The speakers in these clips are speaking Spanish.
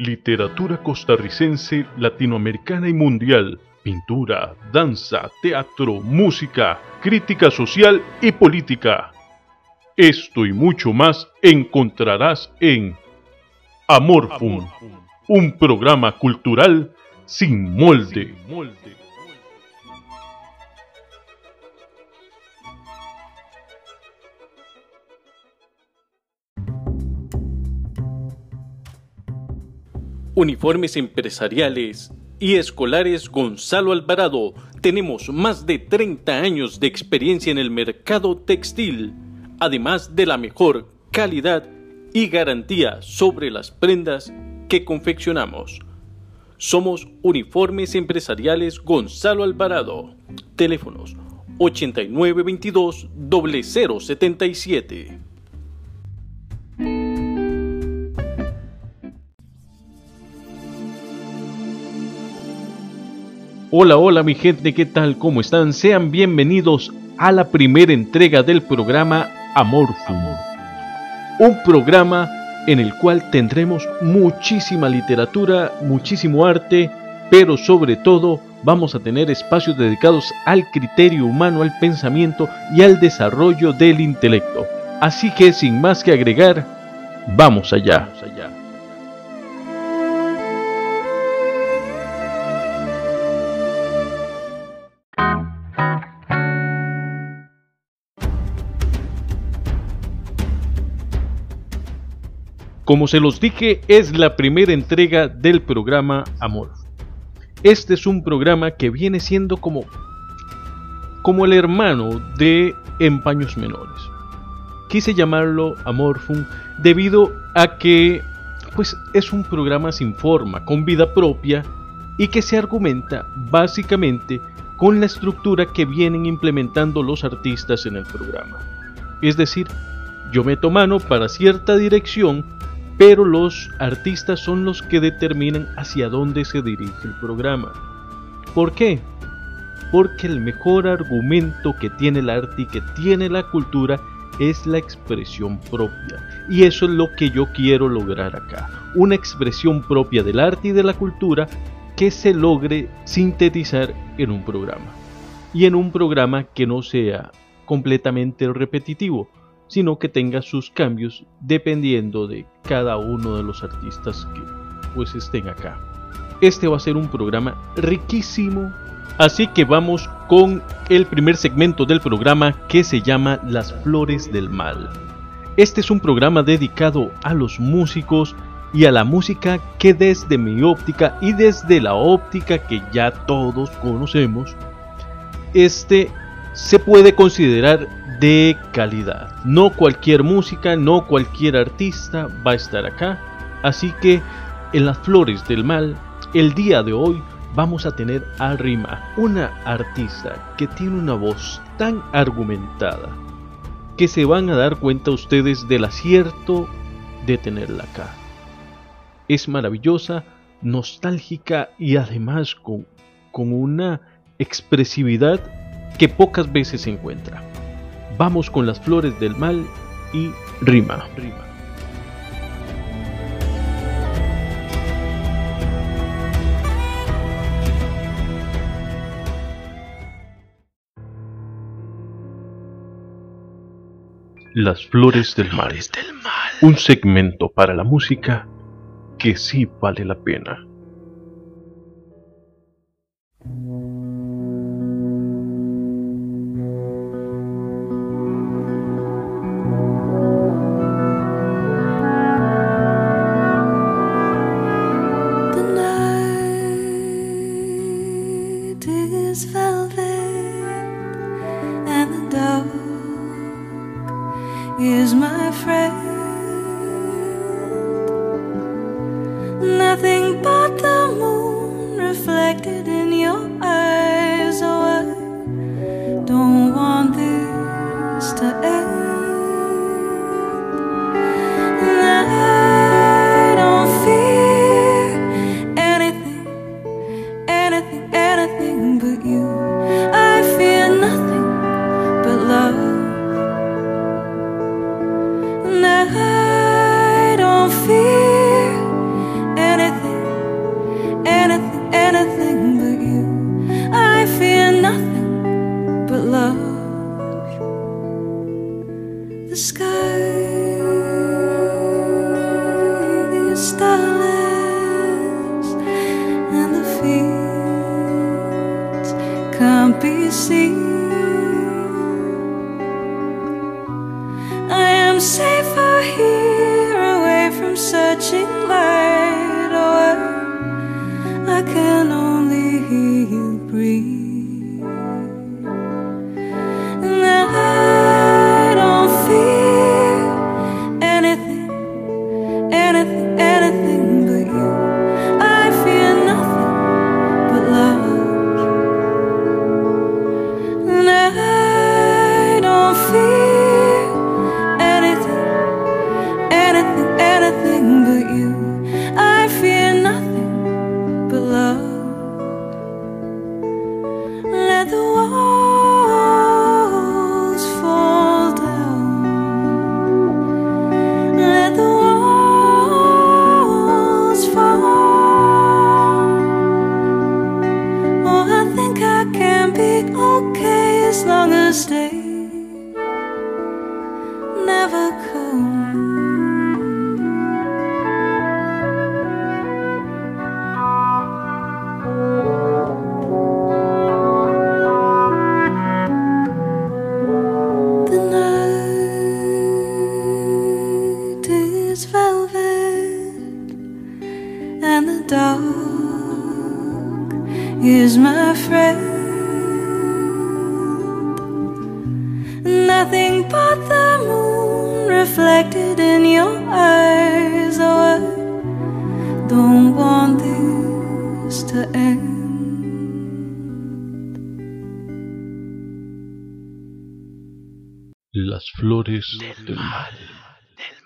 literatura costarricense, latinoamericana y mundial, pintura, danza, teatro, música, crítica social y política. Esto y mucho más encontrarás en Amorfum, un programa cultural sin molde. Uniformes empresariales y escolares Gonzalo Alvarado. Tenemos más de 30 años de experiencia en el mercado textil, además de la mejor calidad y garantía sobre las prendas que confeccionamos. Somos Uniformes Empresariales Gonzalo Alvarado. Teléfonos 8922 0077. Hola, hola mi gente, ¿qué tal? ¿Cómo están? Sean bienvenidos a la primera entrega del programa Amorfum. Un programa en el cual tendremos muchísima literatura, muchísimo arte, pero sobre todo vamos a tener espacios dedicados al criterio humano, al pensamiento y al desarrollo del intelecto. Así que sin más que agregar, vamos allá. Vamos allá. Como se los dije, es la primera entrega del programa Amor. Este es un programa que viene siendo como, como el hermano de Empaños Menores. Quise llamarlo Amorfum debido a que pues, es un programa sin forma, con vida propia y que se argumenta básicamente con la estructura que vienen implementando los artistas en el programa. Es decir, yo meto mano para cierta dirección pero los artistas son los que determinan hacia dónde se dirige el programa. ¿Por qué? Porque el mejor argumento que tiene el arte y que tiene la cultura es la expresión propia. Y eso es lo que yo quiero lograr acá. Una expresión propia del arte y de la cultura que se logre sintetizar en un programa. Y en un programa que no sea completamente repetitivo, sino que tenga sus cambios dependiendo de cada uno de los artistas que pues estén acá. Este va a ser un programa riquísimo, así que vamos con el primer segmento del programa que se llama Las Flores del Mal. Este es un programa dedicado a los músicos y a la música que desde mi óptica y desde la óptica que ya todos conocemos, este se puede considerar de calidad. No cualquier música, no cualquier artista va a estar acá. Así que en las flores del mal, el día de hoy vamos a tener a Rima, una artista que tiene una voz tan argumentada que se van a dar cuenta ustedes del acierto de tenerla acá. Es maravillosa, nostálgica y además con, con una expresividad que pocas veces se encuentra. Vamos con las flores del mal y rima. rima. Las flores del mal. Un segmento para la música que sí vale la pena. sky is starless, and the fields can't be seen. at the moon reflected in your eyes. Oh, I don't want this to end. Las flores del, del mal.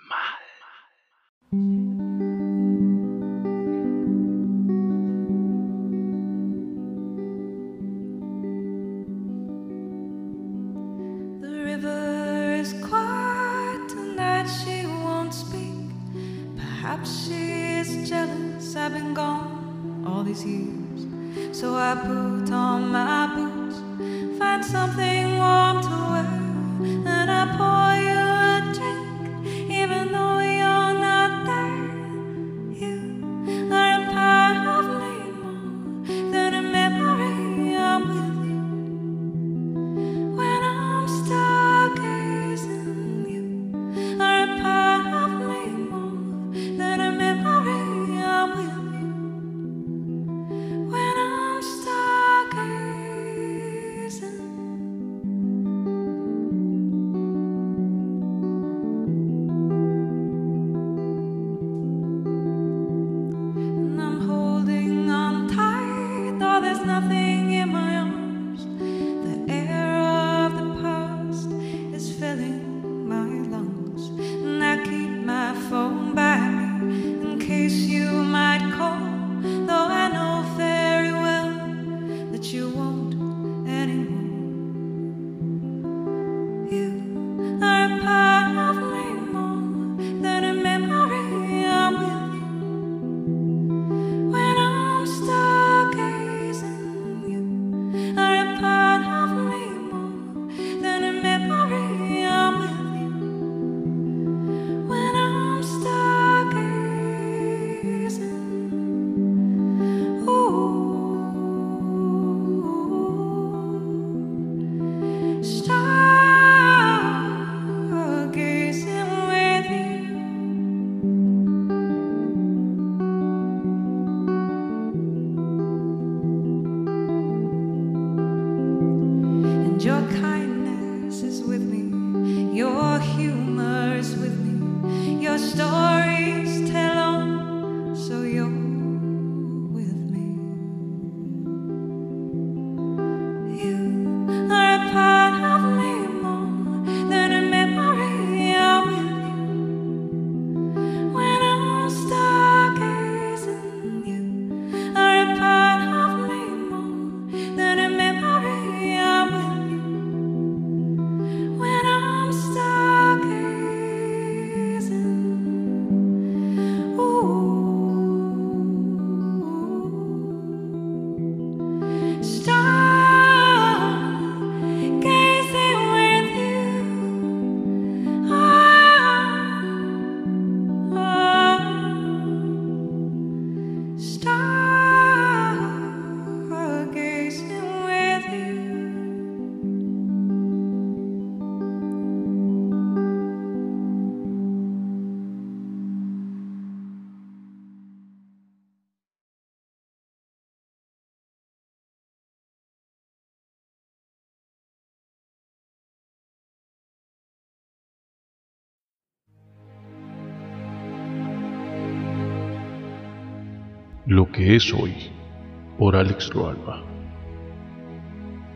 mal. Lo que es hoy, por Alex Roalba.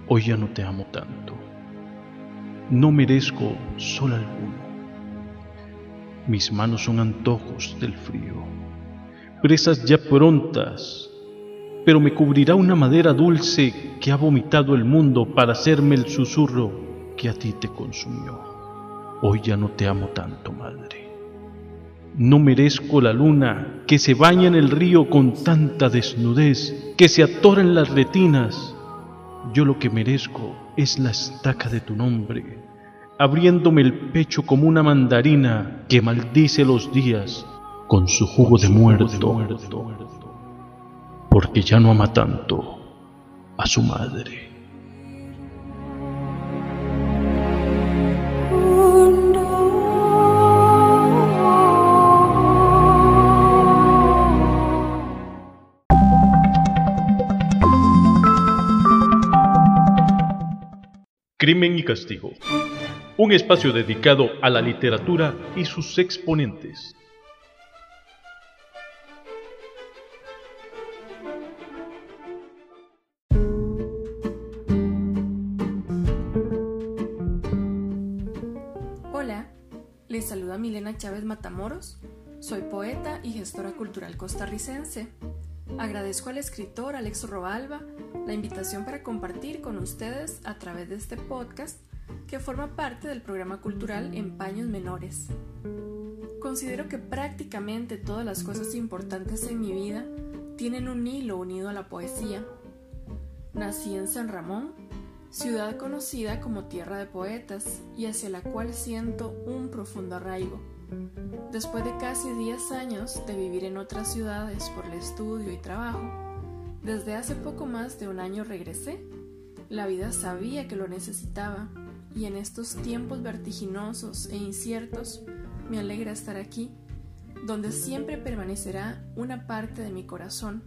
Hoy ya no te amo tanto. No merezco sol alguno. Mis manos son antojos del frío, presas ya prontas, pero me cubrirá una madera dulce que ha vomitado el mundo para hacerme el susurro que a ti te consumió. Hoy ya no te amo tanto, madre. No merezco la luna que se baña en el río con tanta desnudez, que se atora en las retinas. Yo lo que merezco es la estaca de tu nombre, abriéndome el pecho como una mandarina que maldice los días con su jugo de muerto, porque ya no ama tanto a su madre. Crimen y Castigo. Un espacio dedicado a la literatura y sus exponentes. Hola, les saluda Milena Chávez Matamoros. Soy poeta y gestora cultural costarricense. Agradezco al escritor Alex Robalba la invitación para compartir con ustedes a través de este podcast que forma parte del programa cultural En Paños Menores. Considero que prácticamente todas las cosas importantes en mi vida tienen un hilo unido a la poesía. Nací en San Ramón, ciudad conocida como tierra de poetas y hacia la cual siento un profundo arraigo. Después de casi 10 años de vivir en otras ciudades por el estudio y trabajo, desde hace poco más de un año regresé. La vida sabía que lo necesitaba y en estos tiempos vertiginosos e inciertos me alegra estar aquí, donde siempre permanecerá una parte de mi corazón,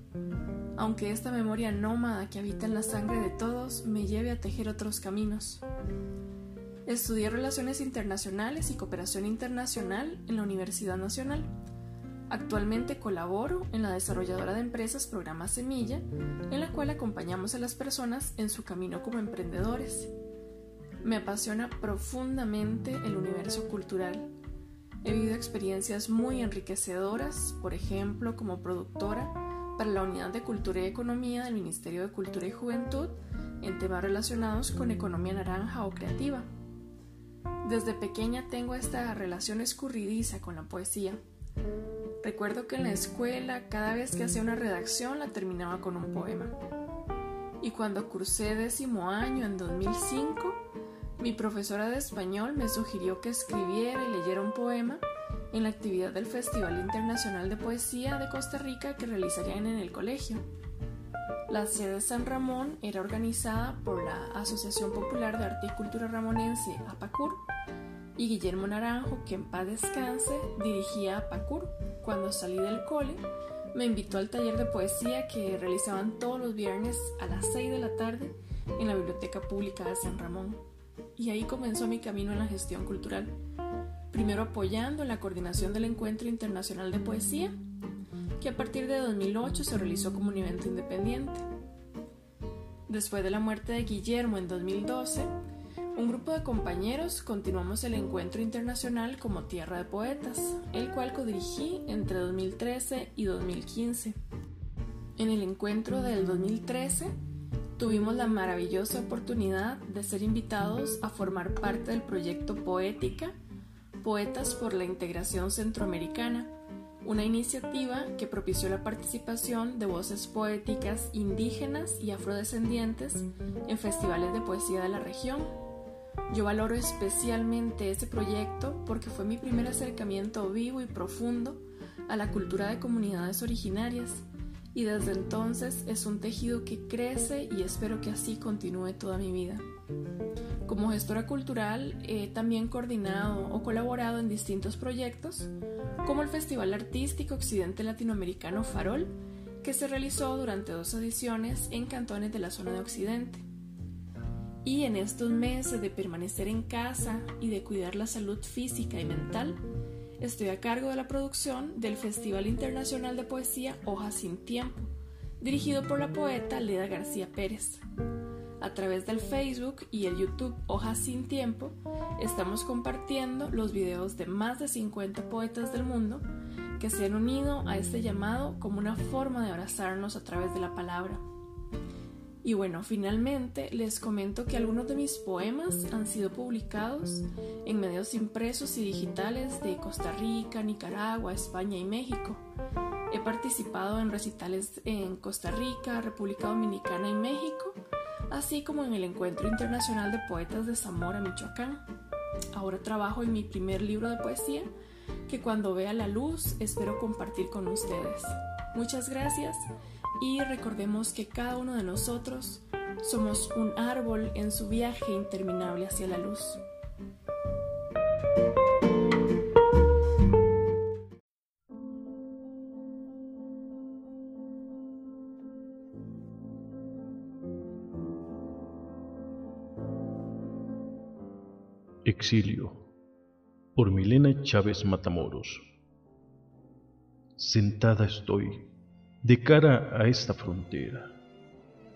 aunque esta memoria nómada que habita en la sangre de todos me lleve a tejer otros caminos. Estudié Relaciones Internacionales y Cooperación Internacional en la Universidad Nacional. Actualmente colaboro en la desarrolladora de empresas Programa Semilla, en la cual acompañamos a las personas en su camino como emprendedores. Me apasiona profundamente el universo cultural. He vivido experiencias muy enriquecedoras, por ejemplo, como productora para la Unidad de Cultura y Economía del Ministerio de Cultura y Juventud en temas relacionados con economía naranja o creativa. Desde pequeña tengo esta relación escurridiza con la poesía. Recuerdo que en la escuela cada vez que hacía una redacción la terminaba con un poema. Y cuando cursé décimo año en 2005, mi profesora de español me sugirió que escribiera y leyera un poema en la actividad del Festival Internacional de Poesía de Costa Rica que realizarían en el colegio. La sede de San Ramón era organizada por la Asociación Popular de Arte y Cultura Ramonense, APACUR, y Guillermo Naranjo, que en paz descanse, dirigía APACUR. Cuando salí del cole, me invitó al taller de poesía que realizaban todos los viernes a las 6 de la tarde en la Biblioteca Pública de San Ramón. Y ahí comenzó mi camino en la gestión cultural, primero apoyando la coordinación del Encuentro Internacional de Poesía, que a partir de 2008 se realizó como un evento independiente. Después de la muerte de Guillermo en 2012, un grupo de compañeros continuamos el encuentro internacional como Tierra de Poetas, el cual codirigí entre 2013 y 2015. En el encuentro del 2013 tuvimos la maravillosa oportunidad de ser invitados a formar parte del proyecto Poética, Poetas por la Integración Centroamericana, una iniciativa que propició la participación de voces poéticas indígenas y afrodescendientes en festivales de poesía de la región yo valoro especialmente ese proyecto porque fue mi primer acercamiento vivo y profundo a la cultura de comunidades originarias y desde entonces es un tejido que crece y espero que así continúe toda mi vida. Como gestora cultural he también coordinado o colaborado en distintos proyectos como el Festival Artístico Occidente Latinoamericano Farol, que se realizó durante dos ediciones en cantones de la zona de Occidente y en estos meses de permanecer en casa y de cuidar la salud física y mental, estoy a cargo de la producción del Festival Internacional de Poesía Hojas sin Tiempo, dirigido por la poeta Leda García Pérez. A través del Facebook y el YouTube Hojas sin Tiempo, estamos compartiendo los videos de más de 50 poetas del mundo que se han unido a este llamado como una forma de abrazarnos a través de la palabra. Y bueno, finalmente les comento que algunos de mis poemas han sido publicados en medios impresos y digitales de Costa Rica, Nicaragua, España y México. He participado en recitales en Costa Rica, República Dominicana y México así como en el Encuentro Internacional de Poetas de Zamora, Michoacán. Ahora trabajo en mi primer libro de poesía, que cuando vea la luz espero compartir con ustedes. Muchas gracias y recordemos que cada uno de nosotros somos un árbol en su viaje interminable hacia la luz. Exilio por Milena Chávez Matamoros. Sentada estoy de cara a esta frontera.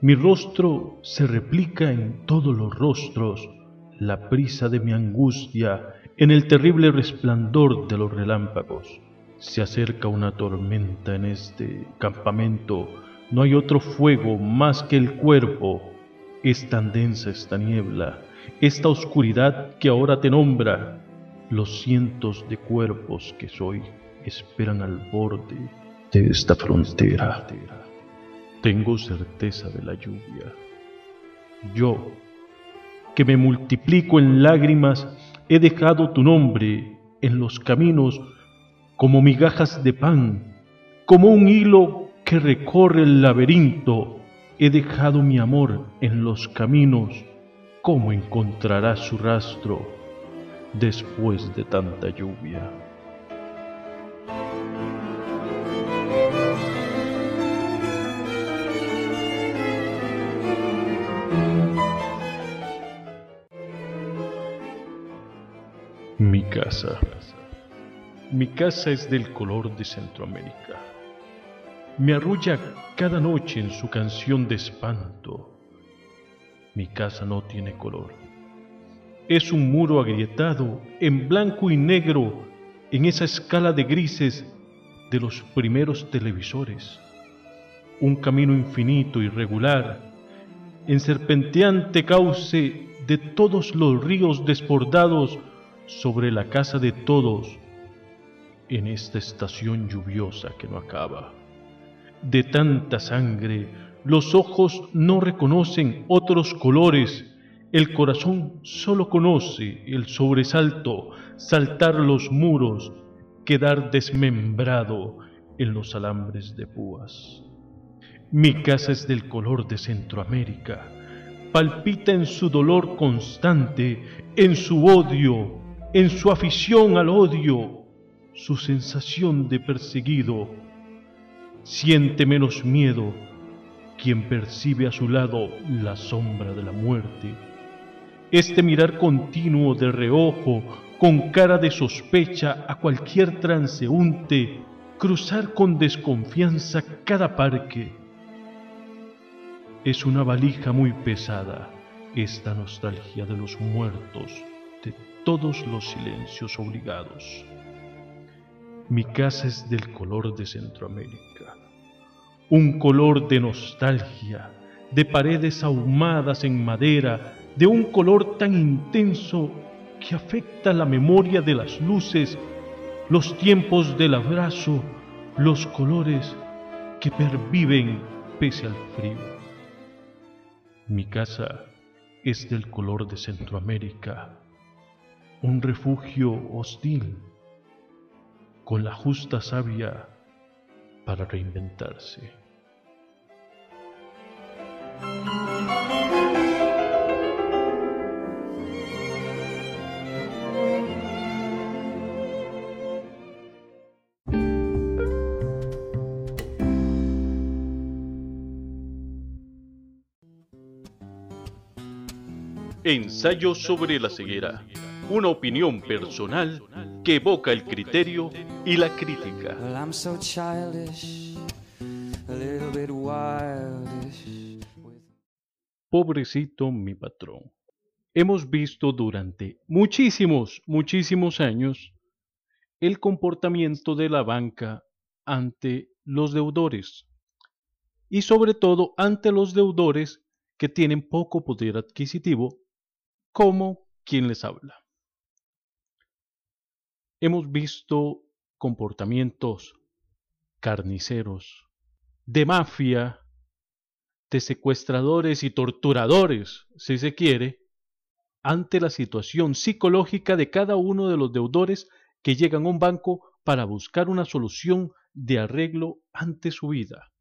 Mi rostro se replica en todos los rostros, la prisa de mi angustia en el terrible resplandor de los relámpagos. Se acerca una tormenta en este campamento, no hay otro fuego más que el cuerpo. Es tan densa esta niebla esta oscuridad que ahora te nombra, los cientos de cuerpos que soy esperan al borde de esta frontera. Tengo certeza de la lluvia. Yo, que me multiplico en lágrimas, he dejado tu nombre en los caminos como migajas de pan, como un hilo que recorre el laberinto. He dejado mi amor en los caminos ¿cómo encontrará su rastro después de tanta lluvia? Mi casa. Mi casa es del color de Centroamérica. Me arrulla cada noche en su canción de espanto mi casa no tiene color. Es un muro agrietado en blanco y negro en esa escala de grises de los primeros televisores. Un camino infinito y regular, en serpenteante cauce de todos los ríos desbordados sobre la casa de todos en esta estación lluviosa que no acaba. De tanta sangre, los ojos no reconocen otros colores, el corazón solo conoce el sobresalto, saltar los muros, quedar desmembrado en los alambres de púas. Mi casa es del color de Centroamérica, palpita en su dolor constante, en su odio, en su afición al odio, su sensación de perseguido. Siente menos miedo quien percibe a su lado la sombra de la muerte. Este mirar continuo de reojo, con cara de sospecha a cualquier transeúnte, cruzar con desconfianza cada parque. Es una valija muy pesada esta nostalgia de los muertos, de todos los silencios obligados. Mi casa es del color de Centroamérica un color de nostalgia, de paredes ahumadas en madera, de un color tan intenso que afecta la memoria de las luces, los tiempos del abrazo, los colores que perviven pese al frío. Mi casa es del color de Centroamérica, un refugio hostil, con la justa savia para reinventarse. Ensayo sobre la ceguera. Una opinión personal que evoca el criterio y la crítica. Pobrecito mi patrón. Hemos visto durante muchísimos, muchísimos años el comportamiento de la banca ante los deudores y sobre todo ante los deudores que tienen poco poder adquisitivo, como quien les habla. Hemos visto comportamientos carniceros, de mafia, de secuestradores y torturadores, si se quiere, ante la situación psicológica de cada uno de los deudores que llegan a un banco para buscar una solución de arreglo ante su vida.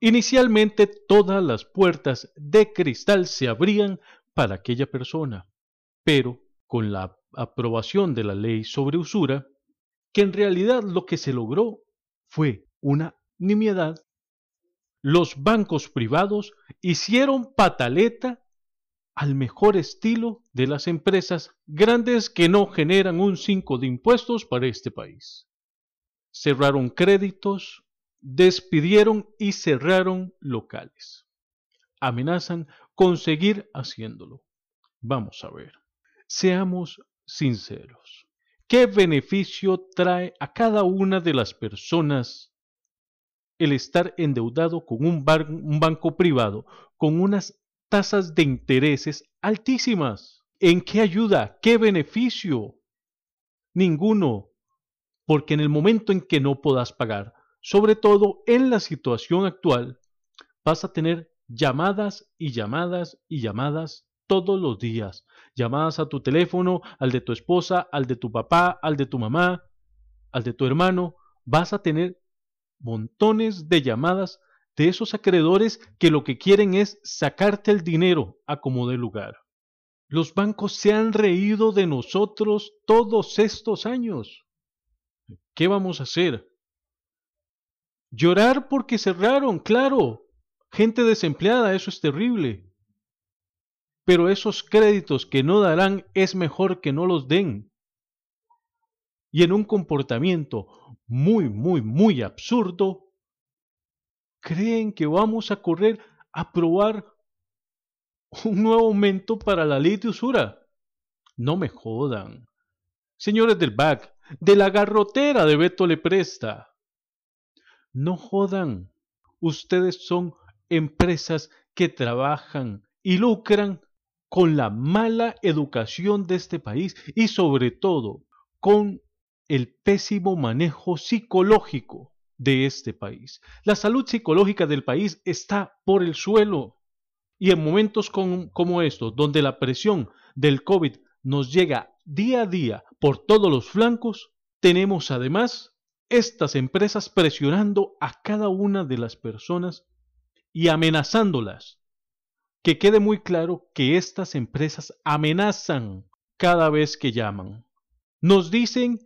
Inicialmente todas las puertas de cristal se abrían para aquella persona, pero con la aprobación de la ley sobre usura, que en realidad lo que se logró fue una nimiedad, los bancos privados hicieron pataleta al mejor estilo de las empresas grandes que no generan un 5 de impuestos para este país. Cerraron créditos, despidieron y cerraron locales. Amenazan con seguir haciéndolo. Vamos a ver. Seamos sinceros. ¿Qué beneficio trae a cada una de las personas el estar endeudado con un, un banco privado con unas tasas de intereses altísimas? ¿En qué ayuda? ¿Qué beneficio? Ninguno. Porque en el momento en que no puedas pagar, sobre todo en la situación actual, vas a tener llamadas y llamadas y llamadas todos los días. Llamadas a tu teléfono, al de tu esposa, al de tu papá, al de tu mamá, al de tu hermano. Vas a tener montones de llamadas de esos acreedores que lo que quieren es sacarte el dinero a como de lugar. Los bancos se han reído de nosotros todos estos años. ¿Qué vamos a hacer? Llorar porque cerraron, claro. Gente desempleada, eso es terrible. Pero esos créditos que no darán es mejor que no los den. Y en un comportamiento muy, muy, muy absurdo, creen que vamos a correr a aprobar un nuevo aumento para la ley de usura. No me jodan. Señores del BAC, de la garrotera de Beto le presta. No jodan. Ustedes son empresas que trabajan y lucran con la mala educación de este país y sobre todo con el pésimo manejo psicológico de este país. La salud psicológica del país está por el suelo. Y en momentos como estos, donde la presión del COVID nos llega día a día por todos los flancos, tenemos además estas empresas presionando a cada una de las personas y amenazándolas. Que quede muy claro que estas empresas amenazan cada vez que llaman. Nos dicen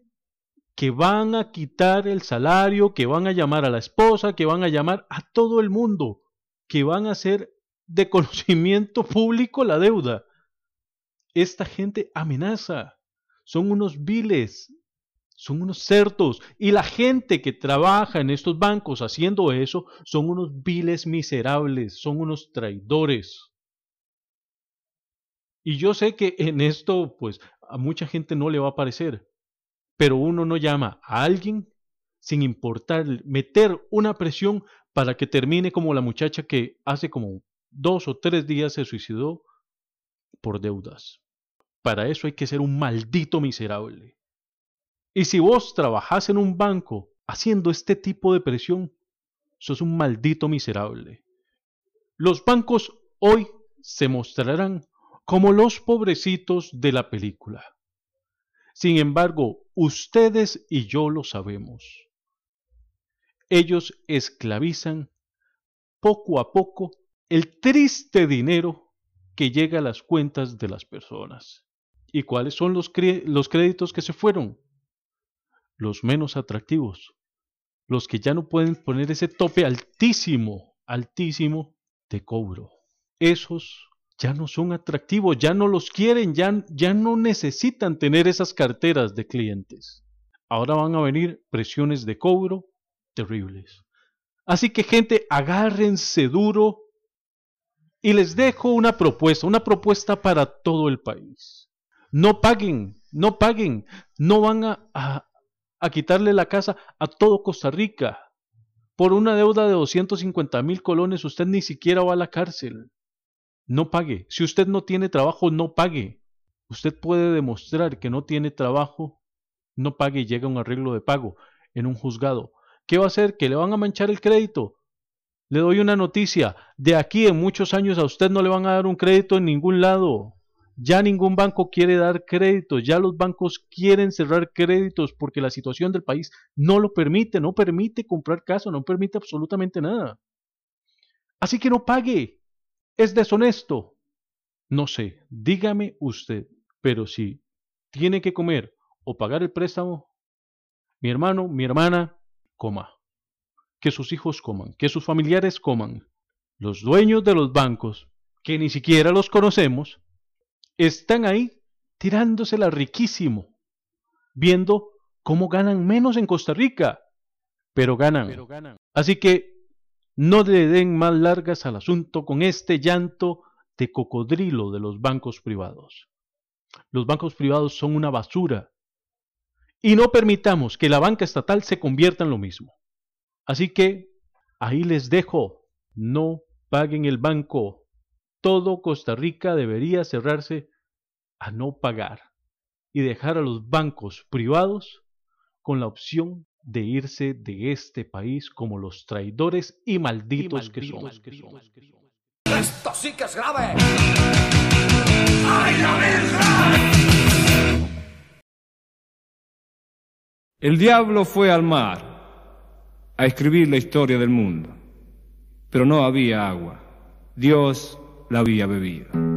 que van a quitar el salario, que van a llamar a la esposa, que van a llamar a todo el mundo, que van a hacer de conocimiento público la deuda. Esta gente amenaza. Son unos viles, son unos cerdos. Y la gente que trabaja en estos bancos haciendo eso son unos viles miserables, son unos traidores. Y yo sé que en esto, pues, a mucha gente no le va a parecer. Pero uno no llama a alguien sin importar meter una presión para que termine como la muchacha que hace como dos o tres días se suicidó por deudas. Para eso hay que ser un maldito miserable. Y si vos trabajás en un banco haciendo este tipo de presión, sos un maldito miserable. Los bancos hoy se mostrarán como los pobrecitos de la película. Sin embargo, ustedes y yo lo sabemos. Ellos esclavizan poco a poco el triste dinero que llega a las cuentas de las personas. ¿Y cuáles son los, los créditos que se fueron? Los menos atractivos, los que ya no pueden poner ese tope altísimo, altísimo de cobro. Esos ya no son atractivos, ya no los quieren, ya, ya no necesitan tener esas carteras de clientes. Ahora van a venir presiones de cobro terribles. Así que gente, agárrense duro y les dejo una propuesta, una propuesta para todo el país. No paguen, no paguen, no van a, a, a quitarle la casa a todo Costa Rica. Por una deuda de 250 mil colones usted ni siquiera va a la cárcel. No pague. Si usted no tiene trabajo, no pague. Usted puede demostrar que no tiene trabajo, no pague y llega un arreglo de pago en un juzgado. ¿Qué va a hacer? ¿Que le van a manchar el crédito? Le doy una noticia. De aquí en muchos años a usted no le van a dar un crédito en ningún lado. Ya ningún banco quiere dar créditos, ya los bancos quieren cerrar créditos porque la situación del país no lo permite, no permite comprar casa, no permite absolutamente nada. Así que no pague. ¿Es deshonesto? No sé, dígame usted, pero si tiene que comer o pagar el préstamo, mi hermano, mi hermana, coma. Que sus hijos coman, que sus familiares coman. Los dueños de los bancos, que ni siquiera los conocemos, están ahí tirándosela riquísimo, viendo cómo ganan menos en Costa Rica, pero ganan. Pero ganan. Así que no le den más largas al asunto con este llanto de cocodrilo de los bancos privados. Los bancos privados son una basura y no permitamos que la banca estatal se convierta en lo mismo. Así que ahí les dejo, no paguen el banco. Todo Costa Rica debería cerrarse a no pagar y dejar a los bancos privados con la opción de irse de este país como los traidores y malditos, que, son. Esto sí que es grave. El diablo fue al mar a escribir la historia del mundo, pero no había agua. Dios la había bebido.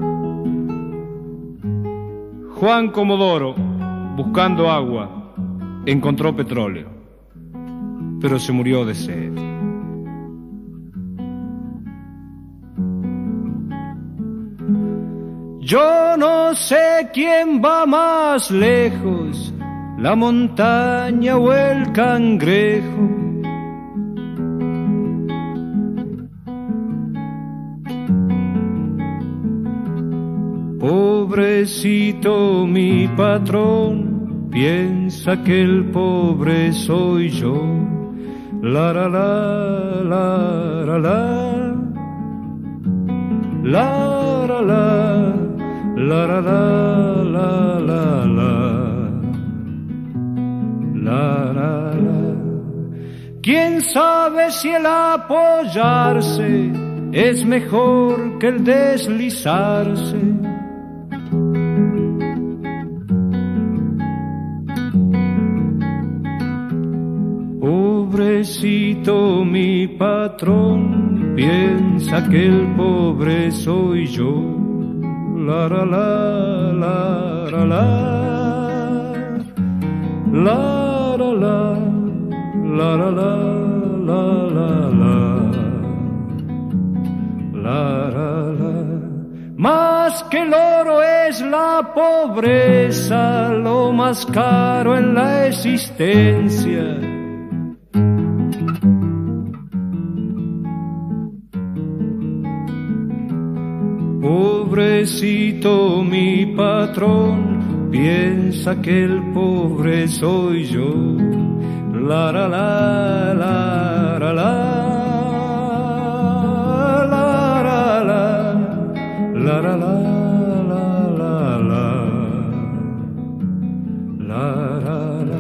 Juan Comodoro, buscando agua, encontró petróleo pero se murió de sed. Yo no sé quién va más lejos, la montaña o el cangrejo. Pobrecito mi patrón, piensa que el pobre soy yo. La la la la la la la la la la la la la la la ¿Quién sabe si el apoyarse es mejor que el deslizarse? Pobrecito mi patrón, piensa que el pobre soy yo. La la la la. La la la la la la la la la. La la la. Más que el oro es la pobreza, lo más caro en la existencia Pobrecito mi patrón, piensa que el pobre soy yo. La la la la la la la la la la la la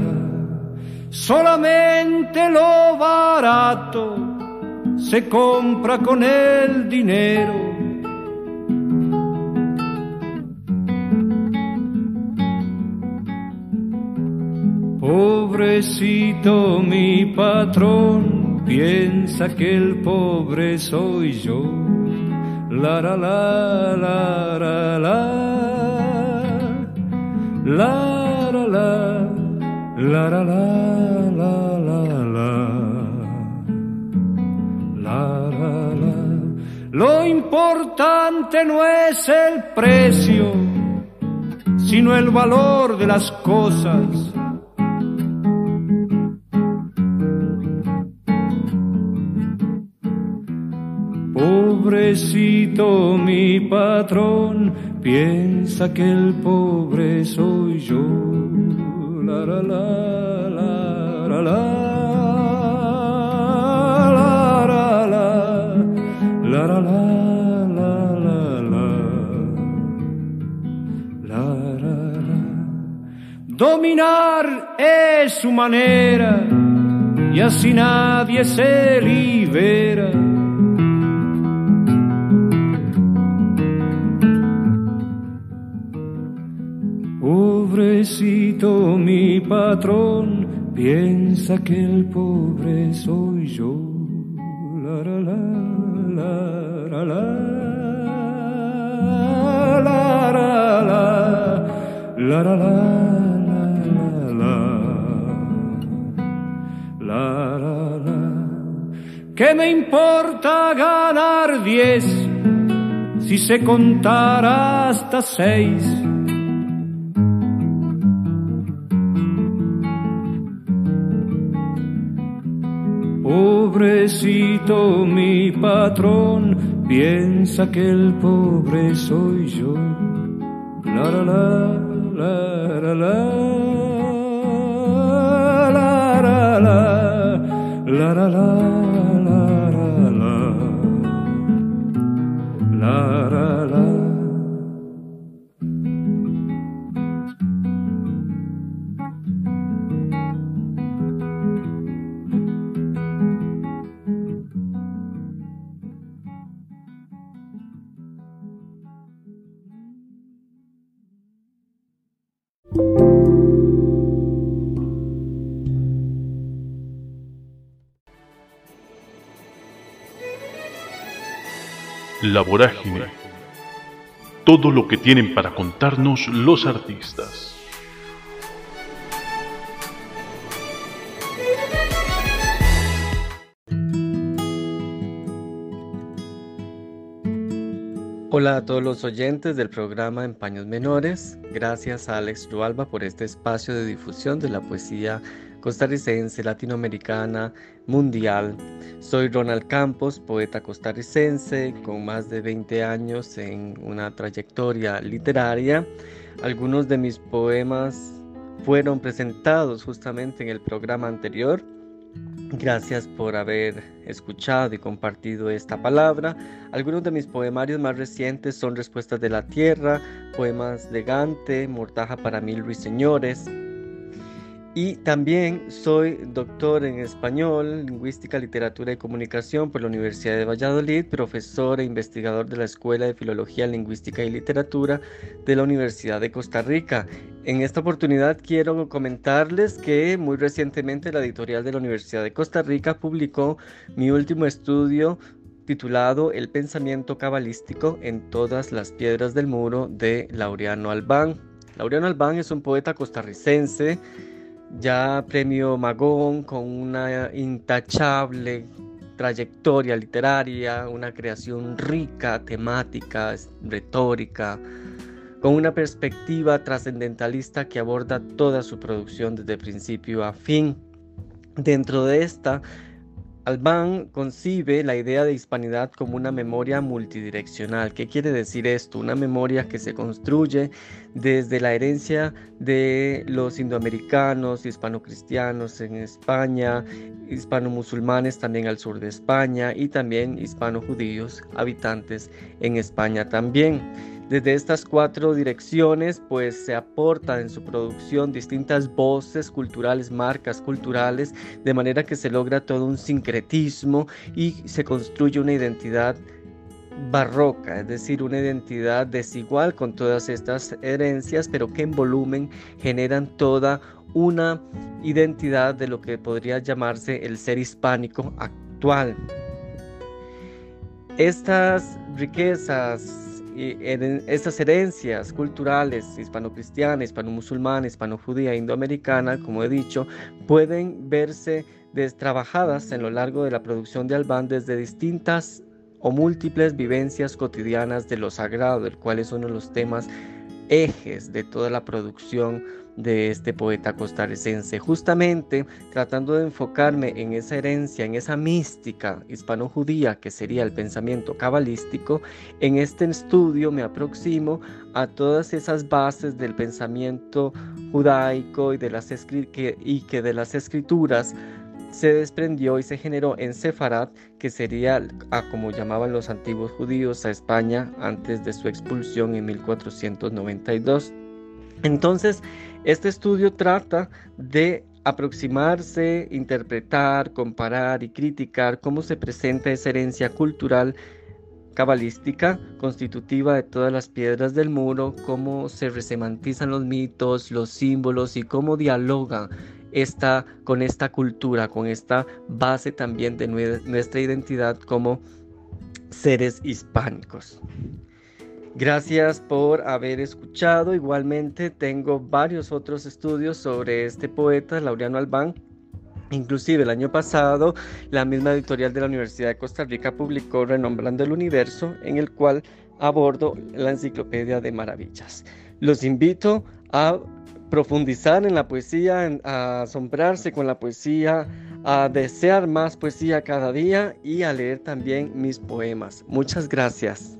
Solamente lo barato se compra con el dinero Pobrecito mi patrón, piensa que el pobre soy yo. La la la la la la la la la la la la la la la la Lo importante no es el precio, sino el valor de las cosas. Pobrecito mi patrón, piensa que el pobre soy yo. Dominar es su manera y así nadie se libera. Mi patrón, piensa que el pobre soy yo. La, la, la, la, la, la, la, la, la, la. ¿Qué me importa ganar diez si se contara hasta seis? Pobrecito mi patrón, piensa que el pobre soy yo. La la la la la la la la la la la la la la la vorágine. Todo lo que tienen para contarnos los artistas. Hola a todos los oyentes del programa En Paños Menores. Gracias a Alex Rualba por este espacio de difusión de la poesía costarricense, latinoamericana, mundial. Soy Ronald Campos, poeta costarricense con más de 20 años en una trayectoria literaria. Algunos de mis poemas fueron presentados justamente en el programa anterior. Gracias por haber escuchado y compartido esta palabra. Algunos de mis poemarios más recientes son Respuestas de la Tierra, poemas de Gante, Mortaja para mil ruiseñores. Y también soy doctor en español, lingüística, literatura y comunicación por la Universidad de Valladolid, profesor e investigador de la Escuela de Filología, Lingüística y Literatura de la Universidad de Costa Rica. En esta oportunidad quiero comentarles que muy recientemente la editorial de la Universidad de Costa Rica publicó mi último estudio titulado El pensamiento cabalístico en todas las piedras del muro de Laureano Albán. Laureano Albán es un poeta costarricense, ya premio Magón con una intachable trayectoria literaria, una creación rica, temática, retórica, con una perspectiva trascendentalista que aborda toda su producción desde principio a fin. Dentro de esta, Albán concibe la idea de hispanidad como una memoria multidireccional. ¿Qué quiere decir esto? Una memoria que se construye desde la herencia de los indoamericanos, hispano-cristianos en España, hispano-musulmanes también al sur de España y también hispano-judíos habitantes en España también. Desde estas cuatro direcciones, pues se aportan en su producción distintas voces culturales, marcas culturales, de manera que se logra todo un sincretismo y se construye una identidad barroca, es decir, una identidad desigual con todas estas herencias, pero que en volumen generan toda una identidad de lo que podría llamarse el ser hispánico actual. Estas riquezas estas herencias culturales hispano-cristiana, hispano-musulmana, hispano-judía, indoamericana, como he dicho, pueden verse destrabajadas en lo largo de la producción de Albán desde distintas o múltiples vivencias cotidianas de lo sagrado, el cual es uno de los temas ejes de toda la producción de este poeta costarricense, justamente tratando de enfocarme en esa herencia, en esa mística hispano-judía que sería el pensamiento cabalístico, en este estudio me aproximo a todas esas bases del pensamiento judaico y, de las que, y que de las escrituras se desprendió y se generó en Sefarad, que sería como llamaban los antiguos judíos a España antes de su expulsión en 1492. Entonces, este estudio trata de aproximarse, interpretar, comparar y criticar cómo se presenta esa herencia cultural cabalística constitutiva de todas las piedras del muro, cómo se resemantizan los mitos, los símbolos y cómo dialoga esta, con esta cultura, con esta base también de nuestra identidad como seres hispánicos. Gracias por haber escuchado. Igualmente tengo varios otros estudios sobre este poeta, Laureano Albán. Inclusive el año pasado, la misma editorial de la Universidad de Costa Rica publicó Renombrando el Universo, en el cual abordo la Enciclopedia de Maravillas. Los invito a profundizar en la poesía, a asombrarse con la poesía, a desear más poesía cada día y a leer también mis poemas. Muchas gracias.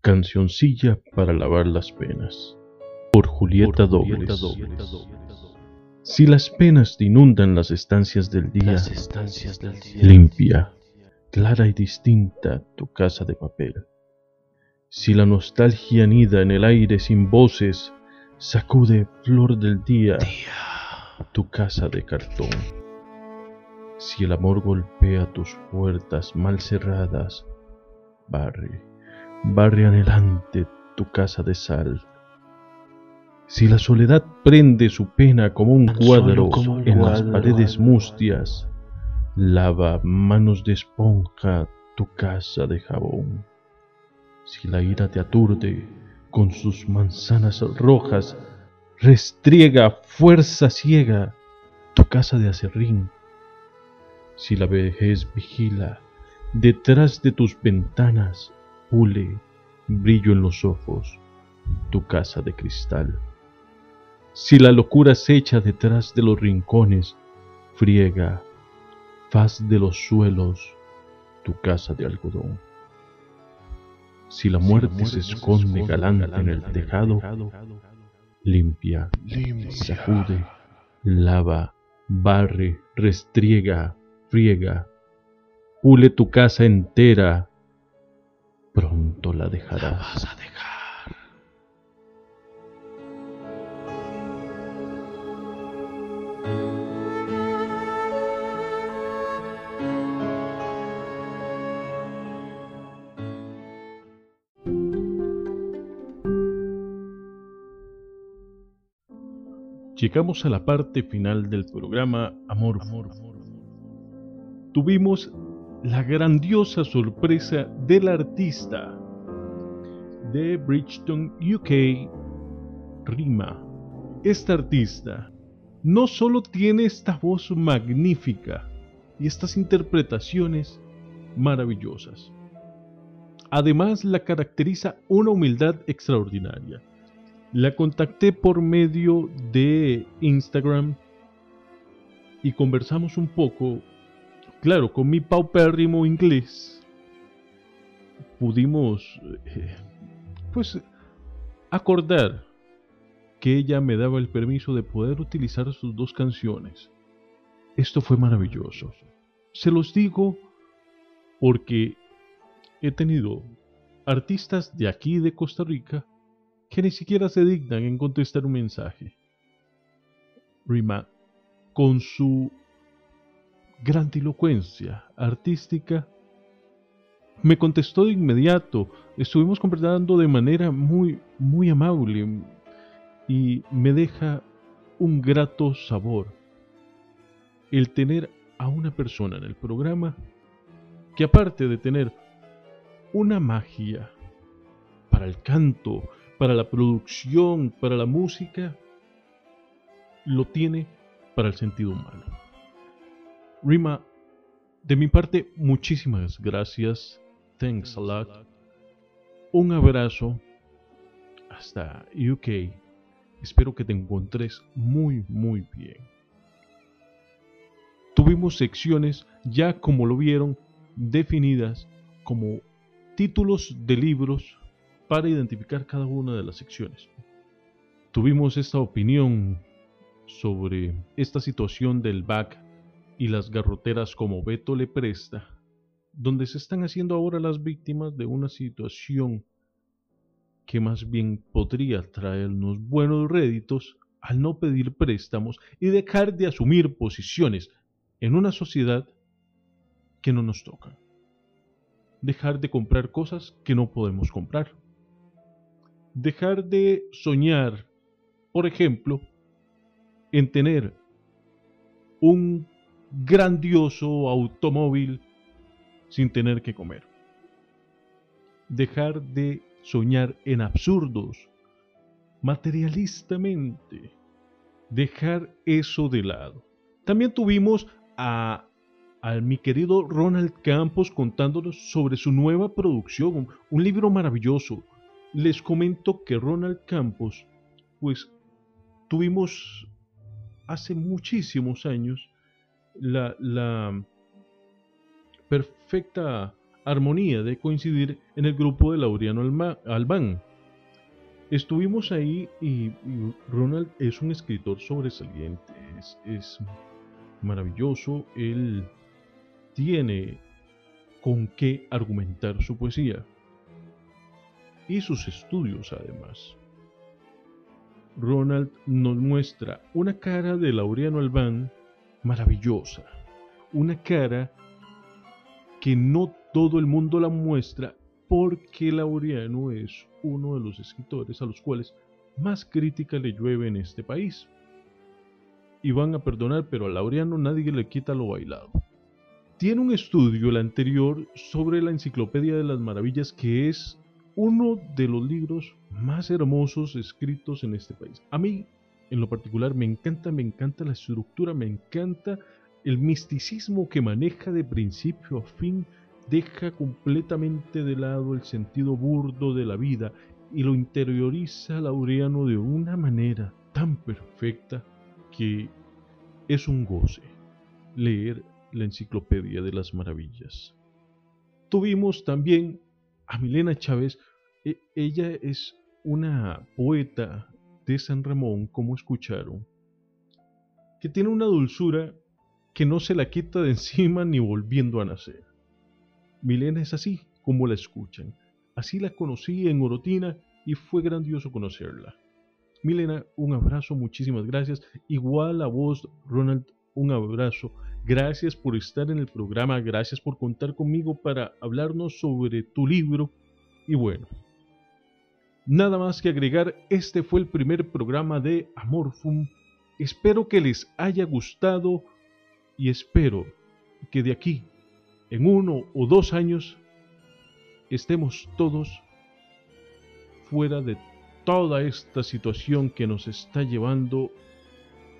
Cancioncilla para lavar las penas. Por Julieta Dobles. Si las penas te inundan las estancias del día, limpia, clara y distinta tu casa de papel. Si la nostalgia anida en el aire sin voces, sacude flor del día tu casa de cartón. Si el amor golpea tus puertas mal cerradas, barre, barre adelante tu casa de sal. Si la soledad prende su pena como un cuadro en las paredes mustias, lava manos de esponja tu casa de jabón. Si la ira te aturde con sus manzanas rojas, restriega fuerza ciega tu casa de acerrín. Si la vejez vigila detrás de tus ventanas, pule brillo en los ojos tu casa de cristal. Si la locura acecha detrás de los rincones, friega, faz de los suelos tu casa de algodón. Si la muerte se esconde galante en el tejado, limpia, sacude, lava, barre, restriega, friega, pule tu casa entera, pronto la dejarás. Llegamos a la parte final del programa Amor. Amor. Tuvimos la grandiosa sorpresa del artista de Bridgeton, UK, Rima. Este artista no solo tiene esta voz magnífica y estas interpretaciones maravillosas, además la caracteriza una humildad extraordinaria. La contacté por medio de Instagram y conversamos un poco. Claro, con mi paupérrimo inglés pudimos, eh, pues, acordar que ella me daba el permiso de poder utilizar sus dos canciones. Esto fue maravilloso. Se los digo porque he tenido artistas de aquí de Costa Rica que ni siquiera se dignan en contestar un mensaje. Rima, con su grandilocuencia artística, me contestó de inmediato. Estuvimos conversando de manera muy, muy amable y me deja un grato sabor el tener a una persona en el programa que aparte de tener una magia para el canto, para la producción, para la música, lo tiene para el sentido humano. Rima, de mi parte, muchísimas gracias. Thanks a lot. Un abrazo hasta UK. Espero que te encontres muy, muy bien. Tuvimos secciones ya como lo vieron definidas como títulos de libros para identificar cada una de las secciones. Tuvimos esta opinión sobre esta situación del back y las garroteras como Beto le presta, donde se están haciendo ahora las víctimas de una situación que más bien podría traernos buenos réditos al no pedir préstamos y dejar de asumir posiciones en una sociedad que no nos tocan. Dejar de comprar cosas que no podemos comprar. Dejar de soñar, por ejemplo, en tener un grandioso automóvil sin tener que comer. Dejar de soñar en absurdos, materialistamente. Dejar eso de lado. También tuvimos a, a mi querido Ronald Campos contándonos sobre su nueva producción, un libro maravilloso. Les comento que Ronald Campos, pues tuvimos hace muchísimos años la, perfecta armonía de coincidir en el grupo de Laureano Albán. Estuvimos ahí y, Ronald es un escritor sobresaliente, es, es maravilloso, él tiene con qué argumentar su poesía y sus estudios además. Ronald nos muestra una cara de Laureano Albán maravillosa, una cara que no todo el mundo la muestra porque Laureano es uno de los escritores a los cuales más crítica le llueve en este país. Y van a perdonar, pero a Laureano nadie le quita lo bailado. Tiene un estudio, el anterior, sobre la Enciclopedia de las Maravillas, que es uno de los libros más hermosos escritos en este país. A mí, en lo particular, me encanta, me encanta la estructura, me encanta el misticismo que maneja de principio a fin, deja completamente de lado el sentido burdo de la vida y lo interioriza Laureano de una manera tan perfecta que es un goce leer la Enciclopedia de las Maravillas. Tuvimos también a Milena Chávez, e, ella es una poeta de San Ramón, como escucharon, que tiene una dulzura que no se la quita de encima ni volviendo a nacer. Milena es así como la escuchan. Así la conocí en Orotina y fue grandioso conocerla. Milena, un abrazo, muchísimas gracias. Igual a vos, Ronald, un abrazo. Gracias por estar en el programa, gracias por contar conmigo para hablarnos sobre tu libro. Y bueno, nada más que agregar, este fue el primer programa de Amorfum. Espero que les haya gustado y espero que de aquí, en uno o dos años, estemos todos fuera de toda esta situación que nos está llevando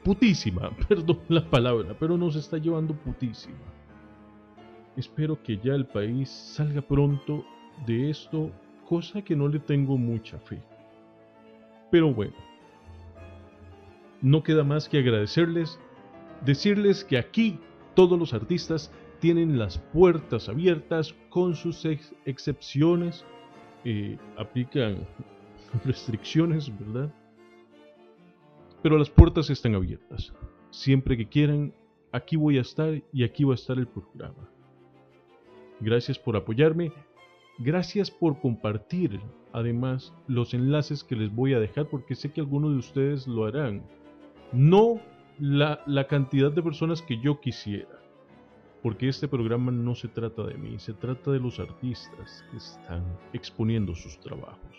putísima, perdón la palabra, pero nos está llevando putísima. Espero que ya el país salga pronto de esto, cosa que no le tengo mucha fe. Pero bueno, no queda más que agradecerles, decirles que aquí todos los artistas tienen las puertas abiertas con sus excepciones, eh, aplican restricciones, ¿verdad? pero las puertas están abiertas. Siempre que quieran, aquí voy a estar y aquí va a estar el programa. Gracias por apoyarme, gracias por compartir además los enlaces que les voy a dejar porque sé que algunos de ustedes lo harán. No la, la cantidad de personas que yo quisiera, porque este programa no se trata de mí, se trata de los artistas que están exponiendo sus trabajos.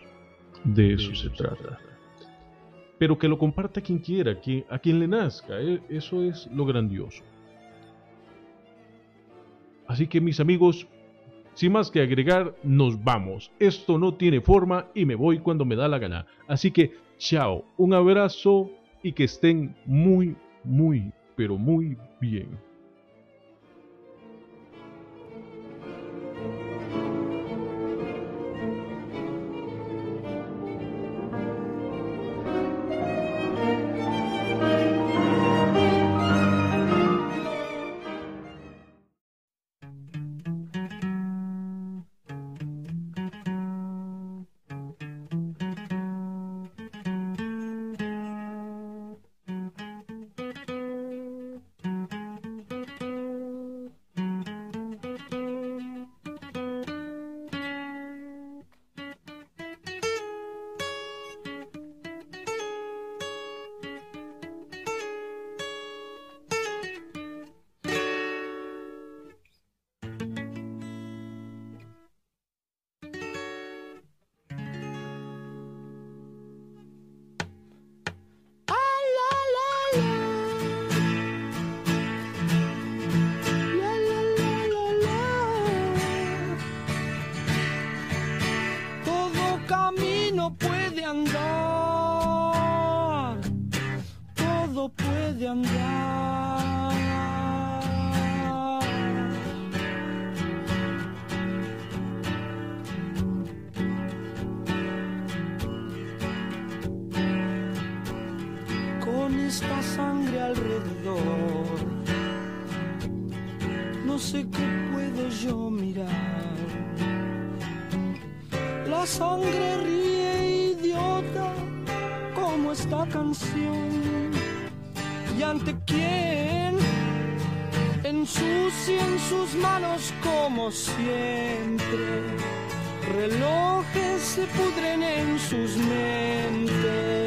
De eso, se, trata pero que lo comparta quien quiera, que, a quien le nazca. Eh, eso es lo grandioso. Así que mis amigos, sin más que agregar, nos vamos. Esto no tiene forma y me voy cuando me da la gana. Así que, chao, un abrazo y que estén muy, muy, pero muy bien. ¿Y ante quién? Ensucien sus manos como siempre. Relojes se pudren en sus mentes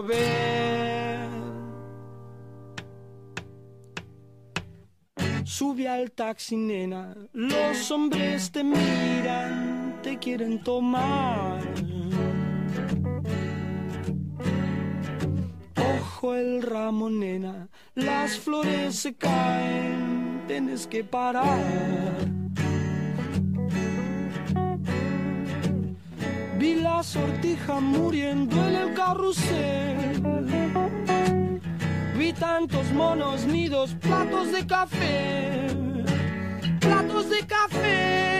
llover. Sube al taxi, nena. Los hombres te miran, te quieren tomar. Ojo el ramo, nena. Las flores se caen, tienes que parar. Vi la sortija muriendo en el carrusel. Vi tantos monos nidos, platos de café, platos de café.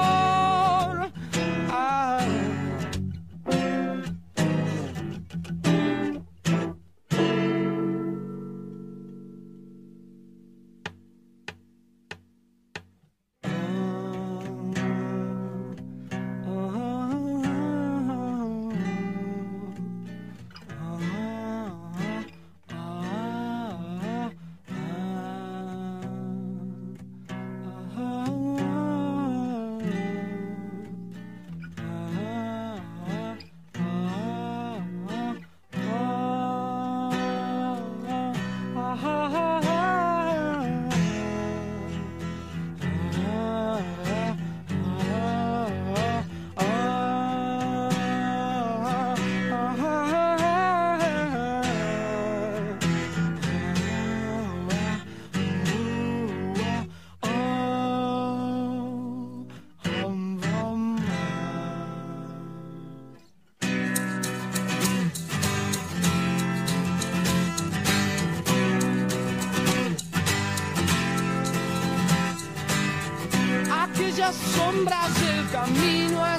Camino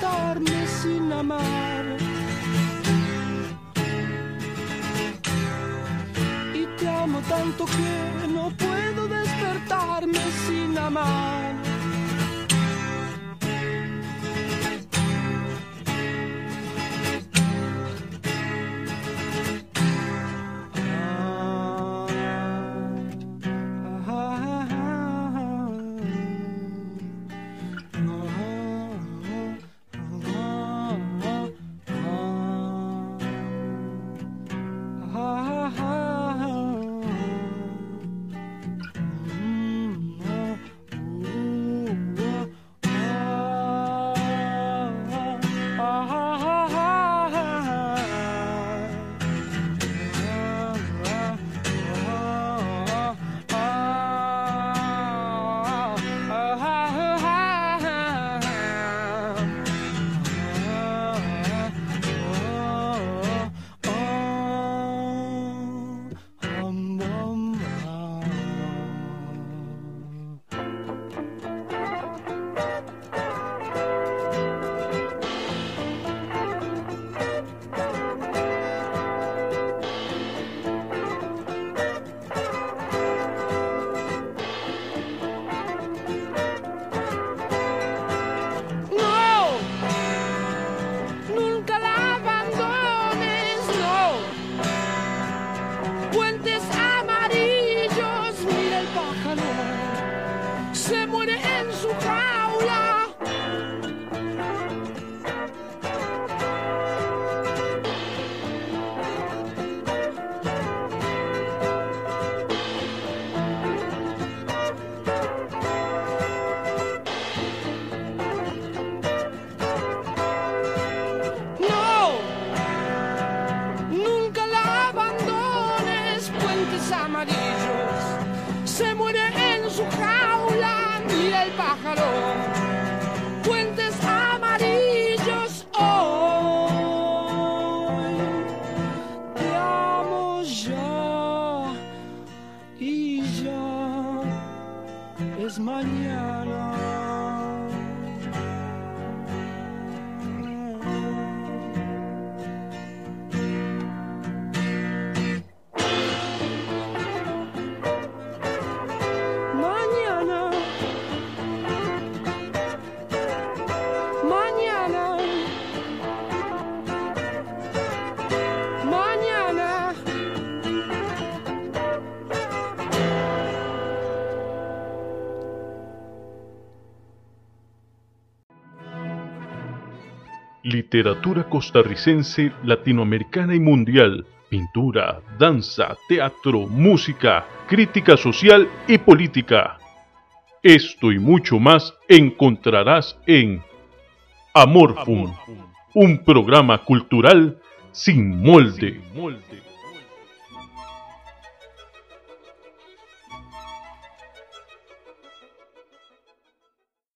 estarme sin amar. Y te amo tanto que no puedo despertarme sin amar. Literatura costarricense, latinoamericana y mundial, pintura, danza, teatro, música, crítica social y política. Esto y mucho más encontrarás en Amorfum, un programa cultural sin molde.